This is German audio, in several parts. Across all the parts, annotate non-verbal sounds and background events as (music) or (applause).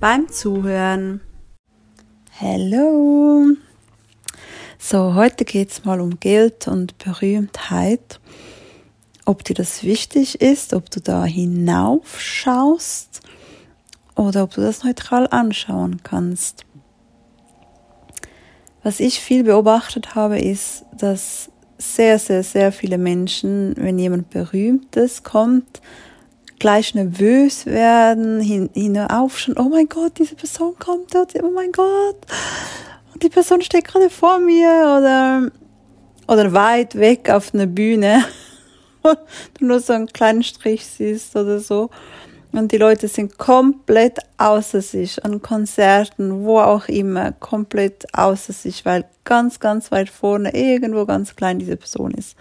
beim Zuhören. Hallo! So, heute geht es mal um Geld und Berühmtheit. Ob dir das wichtig ist, ob du da hinaufschaust oder ob du das neutral anschauen kannst. Was ich viel beobachtet habe, ist, dass sehr, sehr, sehr viele Menschen, wenn jemand Berühmtes kommt, gleich nervös werden, hin, hinaufschauen, oh mein Gott, diese Person kommt dort, oh mein Gott, und die Person steht gerade vor mir oder, oder weit weg auf einer Bühne, (laughs) du nur so einen kleinen Strich siehst oder so. Und die Leute sind komplett außer sich an Konzerten, wo auch immer, komplett außer sich, weil ganz, ganz weit vorne, irgendwo ganz klein diese Person ist.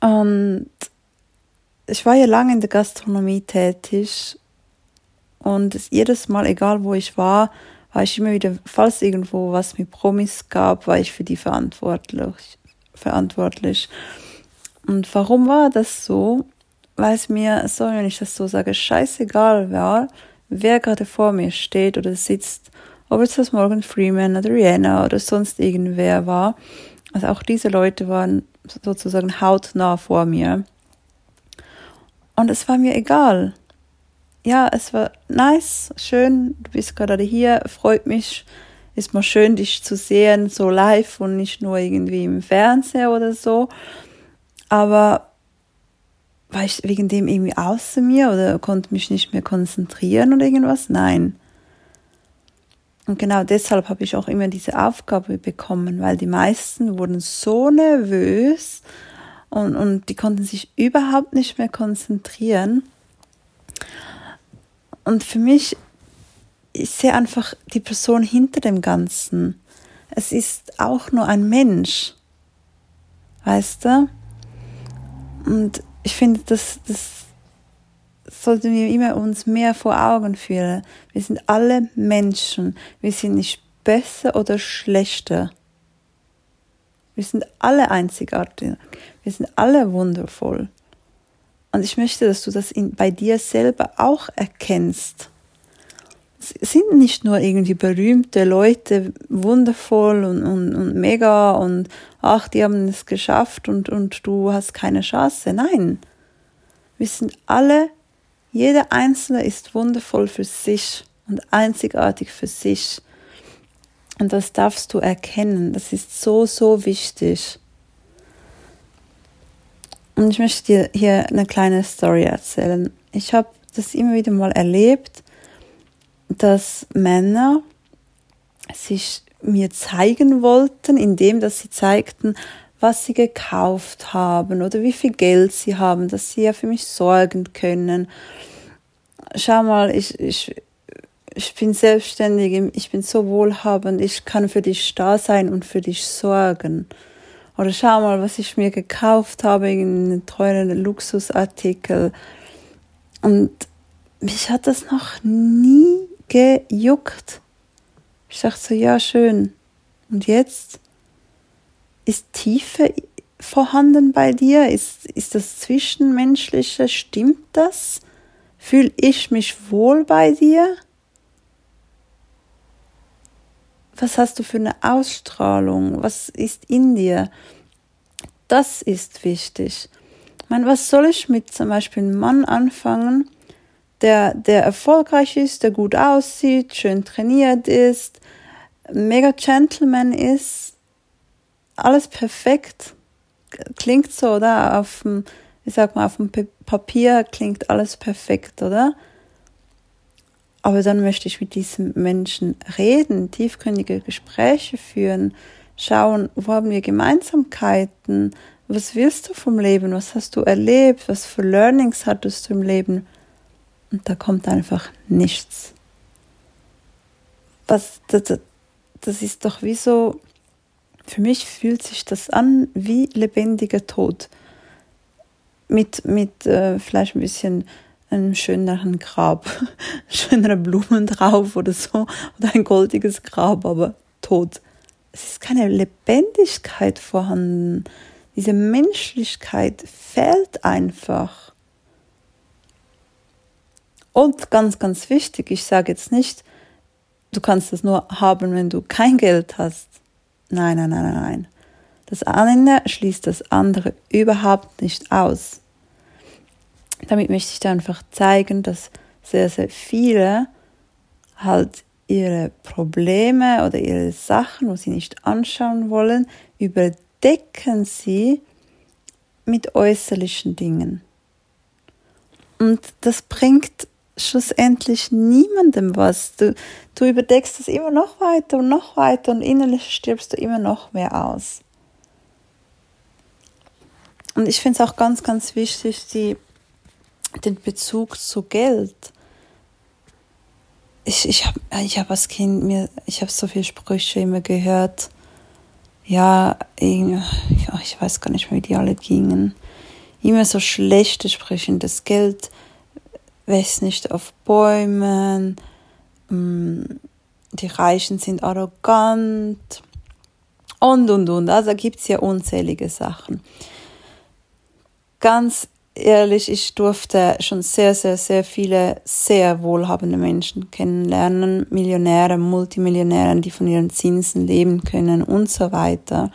Und ich war ja lange in der Gastronomie tätig und jedes Mal, egal wo ich war, war ich immer wieder, falls irgendwo was mit Promis gab, war ich für die verantwortlich. verantwortlich. Und warum war das so? Weil es mir, sorry, wenn ich das so sage, scheißegal war, wer gerade vor mir steht oder sitzt, ob es das Morgan Freeman oder Rihanna oder sonst irgendwer war. Also auch diese Leute waren sozusagen hautnah vor mir. Und es war mir egal. Ja, es war nice, schön, du bist gerade hier, freut mich. Ist mal schön, dich zu sehen, so live und nicht nur irgendwie im Fernseher oder so. Aber war ich wegen dem irgendwie außer mir oder konnte mich nicht mehr konzentrieren oder irgendwas? Nein. Und genau deshalb habe ich auch immer diese Aufgabe bekommen, weil die meisten wurden so nervös, und, und die konnten sich überhaupt nicht mehr konzentrieren. Und für mich, ich sehe einfach die Person hinter dem Ganzen. Es ist auch nur ein Mensch. Weißt du? Und ich finde, das, das sollten wir immer uns mehr vor Augen führen. Wir sind alle Menschen. Wir sind nicht besser oder schlechter. Wir sind alle einzigartig. Wir sind alle wundervoll. Und ich möchte, dass du das in, bei dir selber auch erkennst. Es sind nicht nur irgendwie berühmte Leute, wundervoll und, und, und mega und ach, die haben es geschafft und, und du hast keine Chance. Nein, wir sind alle, jeder Einzelne ist wundervoll für sich und einzigartig für sich. Und das darfst du erkennen. Das ist so, so wichtig. Und ich möchte dir hier eine kleine Story erzählen. Ich habe das immer wieder mal erlebt, dass Männer sich mir zeigen wollten, indem dass sie zeigten, was sie gekauft haben oder wie viel Geld sie haben, dass sie ja für mich sorgen können. Schau mal, ich, ich, ich bin selbstständig, ich bin so wohlhabend, ich kann für dich da sein und für dich sorgen. Oder schau mal, was ich mir gekauft habe, einen teuren Luxusartikel. Und mich hat das noch nie gejuckt. Ich dachte so, ja, schön. Und jetzt? Ist Tiefe vorhanden bei dir? Ist, ist das Zwischenmenschliche? Stimmt das? Fühle ich mich wohl bei dir? Was hast du für eine Ausstrahlung? Was ist in dir? Das ist wichtig. Ich meine, was soll ich mit zum Beispiel einem Mann anfangen, der, der erfolgreich ist, der gut aussieht, schön trainiert ist, mega Gentleman ist, alles perfekt, klingt so, oder? Auf dem, ich sag mal, auf dem Papier klingt alles perfekt, oder? Aber dann möchte ich mit diesem Menschen reden, tiefgründige Gespräche führen, schauen, wo haben wir Gemeinsamkeiten, was willst du vom Leben, was hast du erlebt, was für Learnings hattest du im Leben. Und da kommt einfach nichts. was, das, das ist doch wie so, für mich fühlt sich das an wie lebendiger Tod. Mit, mit äh, vielleicht ein bisschen einem schöneren Grab, (laughs) schönere Blumen drauf oder so, oder ein goldiges Grab, aber tot. Es ist keine Lebendigkeit vorhanden. Diese Menschlichkeit fehlt einfach. Und ganz, ganz wichtig, ich sage jetzt nicht, du kannst es nur haben, wenn du kein Geld hast. Nein, nein, nein, nein. Das eine schließt das andere überhaupt nicht aus. Damit möchte ich einfach zeigen, dass sehr, sehr viele halt ihre Probleme oder ihre Sachen, wo sie nicht anschauen wollen, überdecken sie mit äußerlichen Dingen. Und das bringt schlussendlich niemandem was. Du, du überdeckst es immer noch weiter und noch weiter und innerlich stirbst du immer noch mehr aus. Und ich finde es auch ganz, ganz wichtig, die, den Bezug zu Geld. Ich, ich habe ich hab als Kind mir, ich habe so viele Sprüche immer gehört. Ja, ich weiß gar nicht mehr, wie die alle gingen. Immer so schlechte Sprüche. Das Geld wächst nicht auf Bäumen, mm, die Reichen sind arrogant und, und, und. Also gibt es ja unzählige Sachen. Ganz ehrlich, ich durfte schon sehr, sehr, sehr viele sehr wohlhabende Menschen kennenlernen, Millionäre, Multimillionäre, die von ihren Zinsen leben können und so weiter.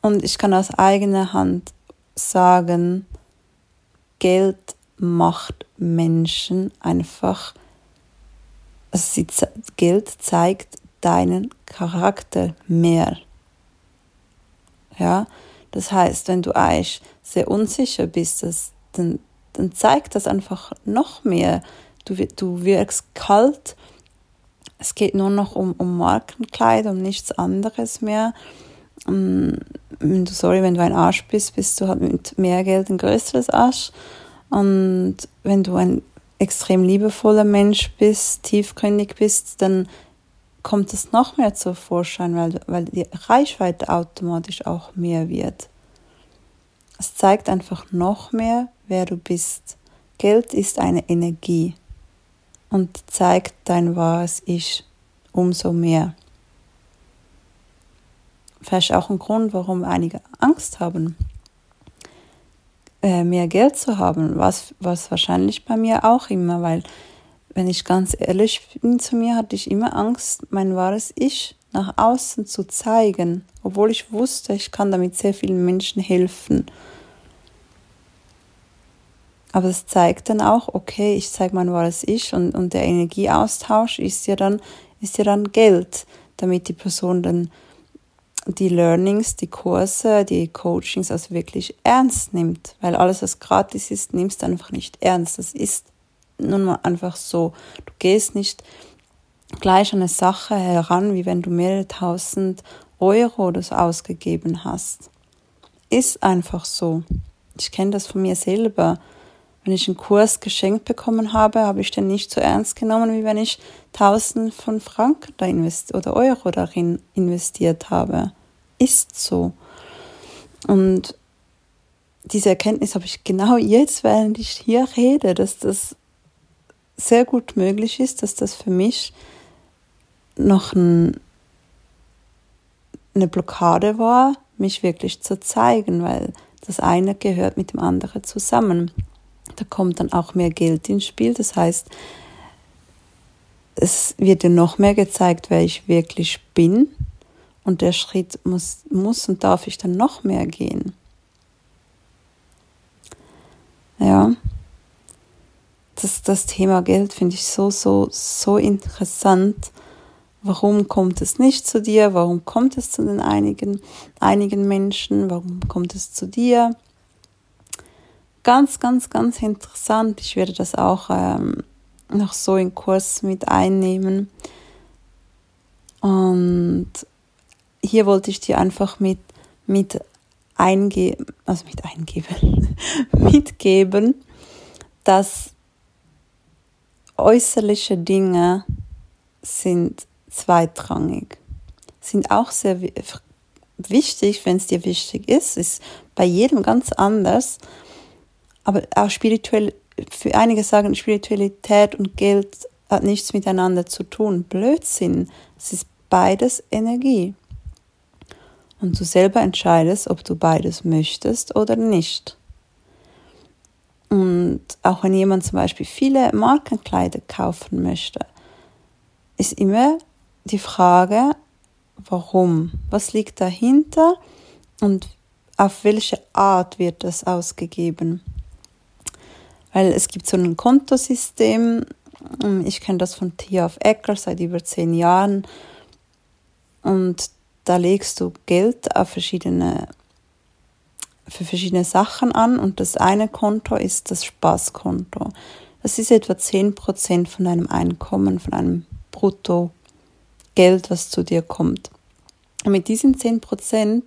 Und ich kann aus eigener Hand sagen, Geld macht Menschen einfach, also Geld zeigt deinen Charakter mehr. Ja, das heißt, wenn du eigentlich sehr unsicher bist, das, dann, dann zeigt das einfach noch mehr. Du, du wirkst kalt. Es geht nur noch um, um Markenkleid, um nichts anderes mehr. Wenn du, sorry, wenn du ein Arsch bist, bist du halt mit mehr Geld ein größeres Arsch. Und wenn du ein extrem liebevoller Mensch bist, tiefgründig bist, dann kommt es noch mehr zur Vorschein, weil, weil die Reichweite automatisch auch mehr wird. Es zeigt einfach noch mehr, wer du bist. Geld ist eine Energie und zeigt dein wahres Ich umso mehr. Vielleicht auch ein Grund, warum einige Angst haben äh, mehr Geld zu haben, was, was wahrscheinlich bei mir auch immer, weil wenn ich ganz ehrlich bin zu mir, hatte ich immer Angst, mein wahres Ich nach außen zu zeigen, obwohl ich wusste, ich kann damit sehr vielen Menschen helfen. Aber es zeigt dann auch, okay, ich zeige mein wahres Ich und, und der Energieaustausch ist ja dann, ist ja dann Geld, damit die Person dann die Learnings, die Kurse, die Coachings also wirklich ernst nimmt, weil alles, was gratis ist, nimmst du einfach nicht ernst. Das ist nun mal einfach so. Du gehst nicht gleich an eine Sache heran, wie wenn du mehrere tausend Euro so ausgegeben hast. Ist einfach so. Ich kenne das von mir selber. Wenn ich einen Kurs geschenkt bekommen habe, habe ich den nicht so ernst genommen, wie wenn ich tausend von Franken da oder Euro darin investiert habe. Ist so. Und diese Erkenntnis habe ich genau jetzt, während ich hier rede, dass das sehr gut möglich ist, dass das für mich noch ein, eine Blockade war, mich wirklich zu zeigen, weil das eine gehört mit dem anderen zusammen. Da kommt dann auch mehr Geld ins Spiel. Das heißt, es wird dir noch mehr gezeigt, wer ich wirklich bin. Und der Schritt muss, muss und darf ich dann noch mehr gehen. Ja. Das, das Thema Geld finde ich so, so, so interessant. Warum kommt es nicht zu dir? Warum kommt es zu den einigen, einigen Menschen? Warum kommt es zu dir? ganz, ganz, ganz interessant. Ich werde das auch ähm, noch so in Kurs mit einnehmen. Und hier wollte ich dir einfach mit, mit eingeben, also mit eingeben, (laughs) mitgeben, dass äußerliche Dinge sind zweitrangig, sind auch sehr wichtig, wenn es dir wichtig ist, ist bei jedem ganz anders, aber auch spirituell, für einige sagen, Spiritualität und Geld hat nichts miteinander zu tun. Blödsinn, es ist beides Energie. Und du selber entscheidest, ob du beides möchtest oder nicht. Und auch wenn jemand zum Beispiel viele Markenkleider kaufen möchte, ist immer die Frage, warum? Was liegt dahinter und auf welche Art wird das ausgegeben? Weil es gibt so ein Kontosystem, ich kenne das von Tia of Ecker seit über zehn Jahren und da legst du Geld auf verschiedene für verschiedene Sachen an und das eine Konto ist das Spaßkonto. Das ist etwa 10% von deinem Einkommen, von einem Bruttogeld, was zu dir kommt. Und mit diesen 10%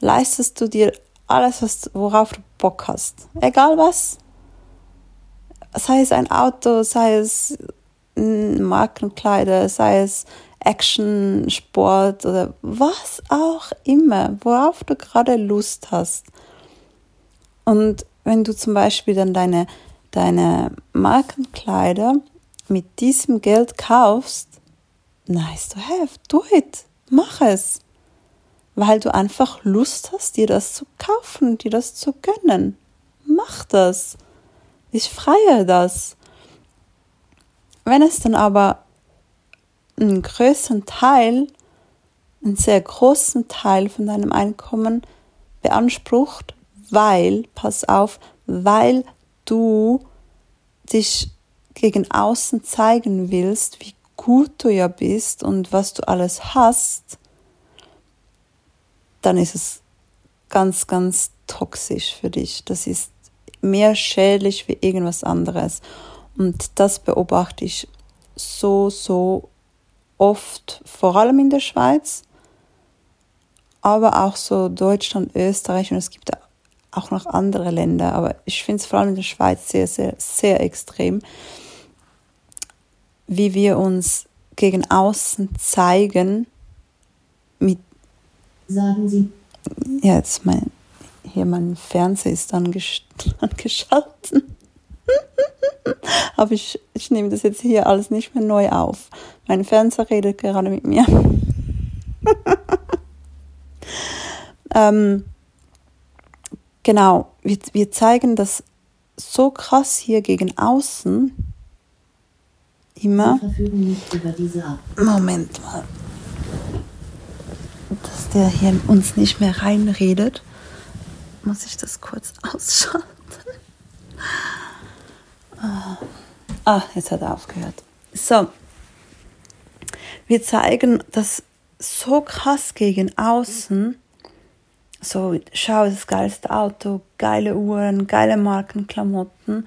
leistest du dir alles, was, worauf du Bock hast. Egal was. Sei es ein Auto, sei es Markenkleider, sei es Action, Sport oder was auch immer, worauf du gerade Lust hast. Und wenn du zum Beispiel dann deine, deine Markenkleider mit diesem Geld kaufst, nice to have, do it, mach es. Weil du einfach Lust hast, dir das zu kaufen, dir das zu gönnen. Mach das. Ich freue das. Wenn es dann aber einen größeren Teil, einen sehr großen Teil von deinem Einkommen beansprucht, weil, pass auf, weil du dich gegen außen zeigen willst, wie gut du ja bist und was du alles hast, dann ist es ganz, ganz toxisch für dich. Das ist mehr schädlich wie irgendwas anderes. Und das beobachte ich so, so oft, vor allem in der Schweiz, aber auch so Deutschland, Österreich und es gibt auch noch andere Länder, aber ich finde es vor allem in der Schweiz sehr, sehr, sehr extrem, wie wir uns gegen außen zeigen mit. Sagen Sie. Ja, jetzt mein, hier mein Fernseher ist (laughs) angeschaltet. (laughs) Aber ich, ich nehme das jetzt hier alles nicht mehr neu auf. Mein Fernseher redet gerade mit mir. (laughs) ähm, genau, wir, wir zeigen das so krass hier gegen außen. Immer. Moment mal. Dass der hier uns nicht mehr reinredet, muss ich das kurz (laughs) ausschalten. Ah, jetzt hat er aufgehört. So. Wir zeigen das so krass gegen außen. So, schau, das geilste Auto, geile Uhren, geile Markenklamotten.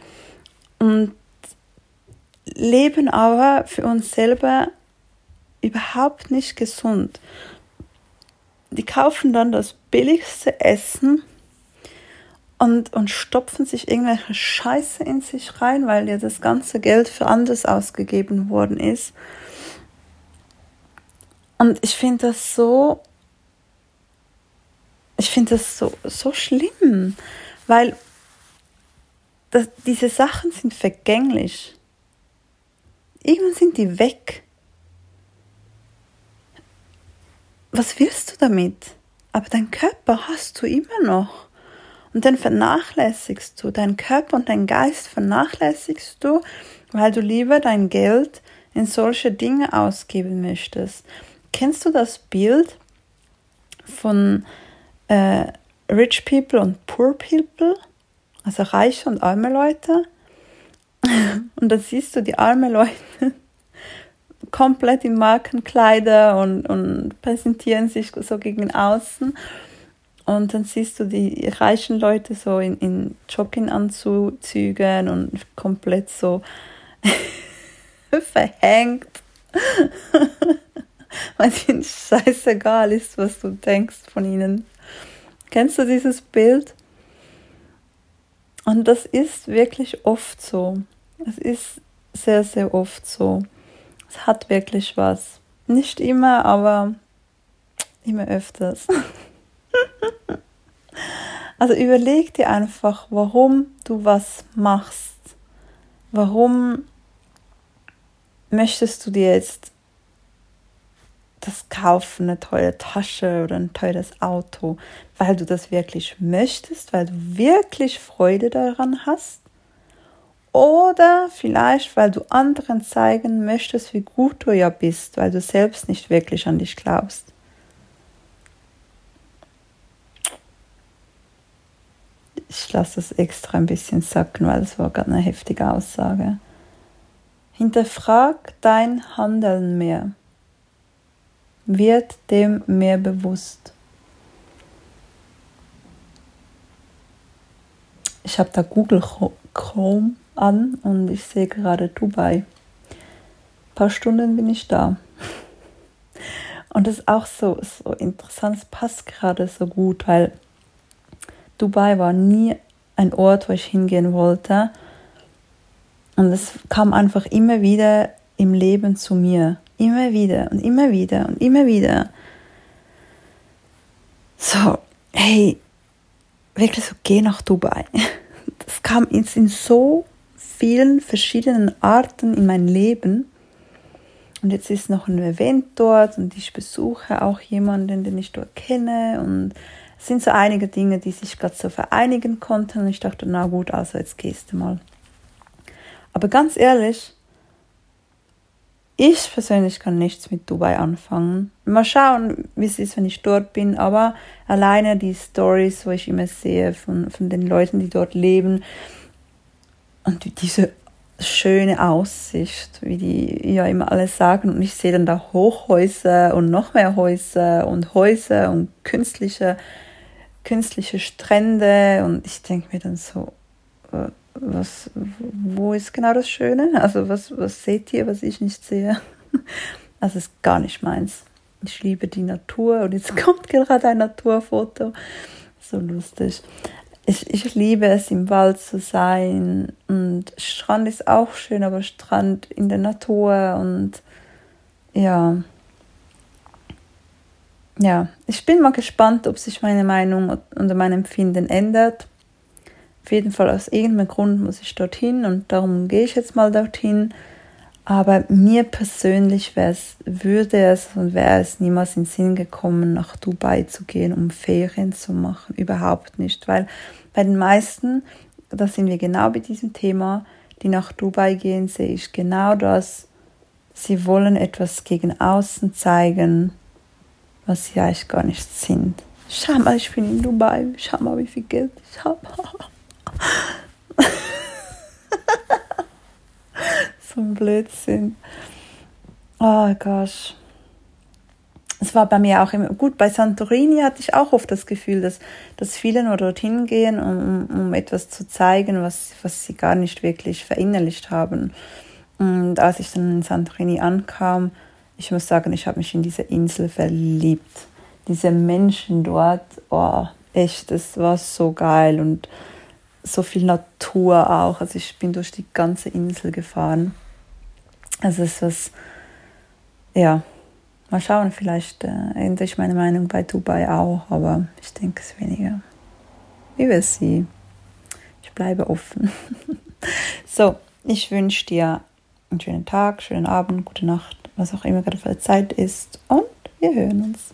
Und leben aber für uns selber überhaupt nicht gesund. Die kaufen dann das billigste Essen und, und stopfen sich irgendwelche Scheiße in sich rein, weil ja das ganze Geld für anderes ausgegeben worden ist. Und ich finde das so, ich finde das so, so schlimm, weil das, diese Sachen sind vergänglich. Irgendwann sind die weg. Was willst du damit? Aber dein Körper hast du immer noch. Und dann vernachlässigst du deinen Körper und deinen Geist vernachlässigst du, weil du lieber dein Geld in solche Dinge ausgeben möchtest. Kennst du das Bild von äh, Rich People und Poor People? Also reiche und arme Leute. (laughs) Und dann siehst du die armen Leute (laughs) komplett in Markenkleider und, und präsentieren sich so gegen außen. Und dann siehst du die reichen Leute so in, in Jogginganzügen und komplett so (laughs) verhängt. Weil ihnen scheißegal ist, was du denkst von ihnen. Kennst du dieses Bild? Und das ist wirklich oft so. Es ist sehr, sehr oft so. Es hat wirklich was. Nicht immer, aber immer öfters. (laughs) also überleg dir einfach, warum du was machst. Warum möchtest du dir jetzt das kaufen, eine teure Tasche oder ein teures Auto, weil du das wirklich möchtest, weil du wirklich Freude daran hast? Oder vielleicht, weil du anderen zeigen möchtest, wie gut du ja bist, weil du selbst nicht wirklich an dich glaubst. Ich lasse das extra ein bisschen sacken, weil es war gerade eine heftige Aussage. Hinterfrag dein Handeln mehr. Wird dem mehr bewusst. Ich habe da Google Chrome an und ich sehe gerade Dubai. Ein paar Stunden bin ich da. Und das ist auch so, so interessant, es passt gerade so gut, weil Dubai war nie ein Ort, wo ich hingehen wollte. Und es kam einfach immer wieder im Leben zu mir. Immer wieder und immer wieder und immer wieder. So, hey, wirklich so, geh nach Dubai. (laughs) Das kam jetzt in so vielen verschiedenen Arten in mein Leben. Und jetzt ist noch ein Event dort und ich besuche auch jemanden, den ich dort kenne. Und es sind so einige Dinge, die sich gerade so vereinigen konnten. Und ich dachte, na gut, also jetzt gehst du mal. Aber ganz ehrlich, ich persönlich kann nichts mit Dubai anfangen. Mal schauen, wie es ist, wenn ich dort bin. Aber alleine die Stories, wo ich immer sehe von, von den Leuten, die dort leben und diese schöne Aussicht, wie die ja immer alle sagen. Und ich sehe dann da Hochhäuser und noch mehr Häuser und Häuser und künstliche, künstliche Strände. Und ich denke mir dann so, äh, was, wo ist genau das Schöne? Also was, was seht ihr, was ich nicht sehe? (laughs) Also ist gar nicht meins. Ich liebe die Natur und jetzt (laughs) kommt gerade ein Naturfoto. So lustig. Ich, ich liebe es, im Wald zu sein und Strand ist auch schön, aber Strand in der Natur und ja. Ja, ich bin mal gespannt, ob sich meine Meinung und mein Empfinden ändert. Auf jeden Fall aus irgendeinem Grund muss ich dorthin und darum gehe ich jetzt mal dorthin. Aber mir persönlich würde es und wäre es niemals in den Sinn gekommen, nach Dubai zu gehen, um Ferien zu machen. Überhaupt nicht. Weil bei den meisten, da sind wir genau bei diesem Thema, die nach Dubai gehen, sehe ich genau das. Sie wollen etwas gegen außen zeigen, was sie eigentlich gar nicht sind. Schau mal, ich bin in Dubai. Schau mal, wie viel Geld ich habe. (laughs) ein Blödsinn. Oh gosh. Es war bei mir auch immer gut. Bei Santorini hatte ich auch oft das Gefühl, dass, dass viele nur dorthin gehen, um, um etwas zu zeigen, was, was sie gar nicht wirklich verinnerlicht haben. Und als ich dann in Santorini ankam, ich muss sagen, ich habe mich in diese Insel verliebt. Diese Menschen dort, oh, echt, das war so geil und so viel Natur auch. Also ich bin durch die ganze Insel gefahren. Also es ist was, ja, mal schauen, vielleicht äh, ändere ich meine Meinung bei Dubai auch, aber ich denke es weniger. Wie wir sie. Ich bleibe offen. (laughs) so, ich wünsche dir einen schönen Tag, schönen Abend, gute Nacht, was auch immer gerade für Zeit ist und wir hören uns.